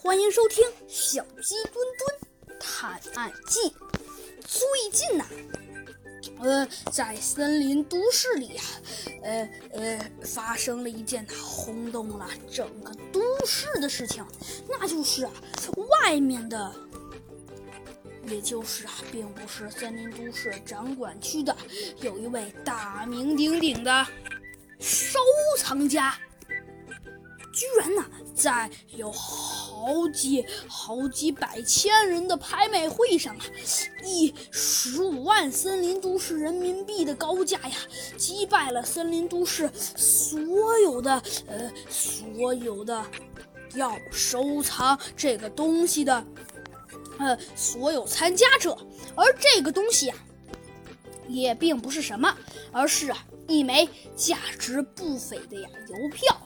欢迎收听《小鸡墩墩探案记》。最近呐，呃，在森林都市里呀，呃呃，发生了一件轰动了整个都市的事情，那就是啊，外面的，也就是啊，并不是森林都市掌管区的，有一位大名鼎鼎的收藏家，居然呢，在有。好几好几百千人的拍卖会上啊，以十五万森林都市人民币的高价呀，击败了森林都市所有的呃所有的要收藏这个东西的呃所有参加者，而这个东西呀，也并不是什么，而是啊一枚价值不菲的呀邮票。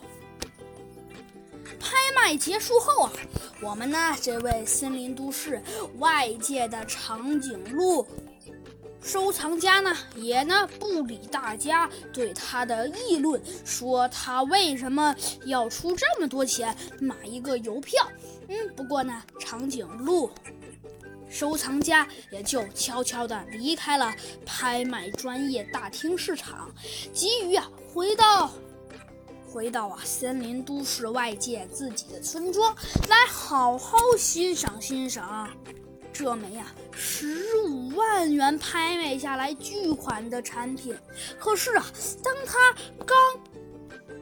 拍卖结束后啊，我们呢这位森林都市外界的长颈鹿收藏家呢，也呢不理大家对他的议论，说他为什么要出这么多钱买一个邮票？嗯，不过呢，长颈鹿收藏家也就悄悄地离开了拍卖专业大厅市场，急于啊回到。回到啊，森林都市外界自己的村庄，来好好欣赏欣赏这枚呀十五万元拍卖下来巨款的产品。可是啊，当他刚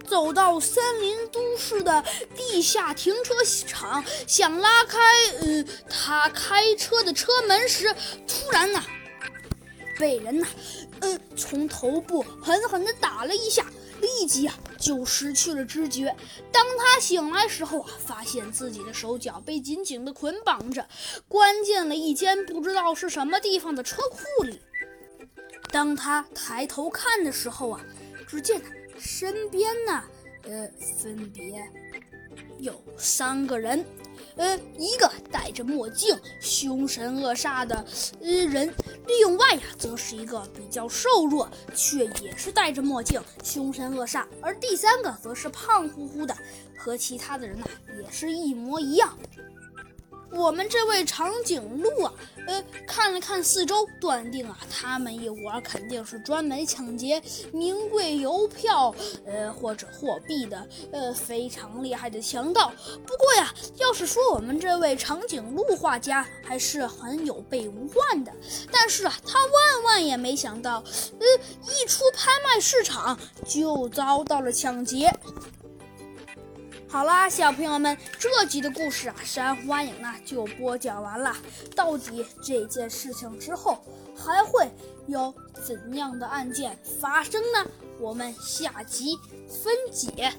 走到森林都市的地下停车场，想拉开呃他开车的车门时，突然呢，被人呢，呃从头部狠狠地打了一下。立即啊就失去了知觉。当他醒来时候啊，发现自己的手脚被紧紧的捆绑着，关进了一间不知道是什么地方的车库里。当他抬头看的时候啊，只见身边呢，呃，分别有三个人。呃，一个戴着墨镜、凶神恶煞的呃人，另外呀，则是一个比较瘦弱，却也是戴着墨镜、凶神恶煞，而第三个则是胖乎乎的，和其他的人呐也是一模一样。我们这位长颈鹿啊，呃，看了看四周，断定啊，他们一伙肯定是专门抢劫名贵邮票，呃，或者货币的，呃，非常厉害的强盗。不过呀，要是说我们这位长颈鹿画家还是很有备无患的，但是啊，他万万也没想到，呃，一出拍卖市场就遭到了抢劫。好啦，小朋友们，这集的故事啊，山欢影呢就播讲完了。到底这件事情之后还会有怎样的案件发生呢？我们下集分解。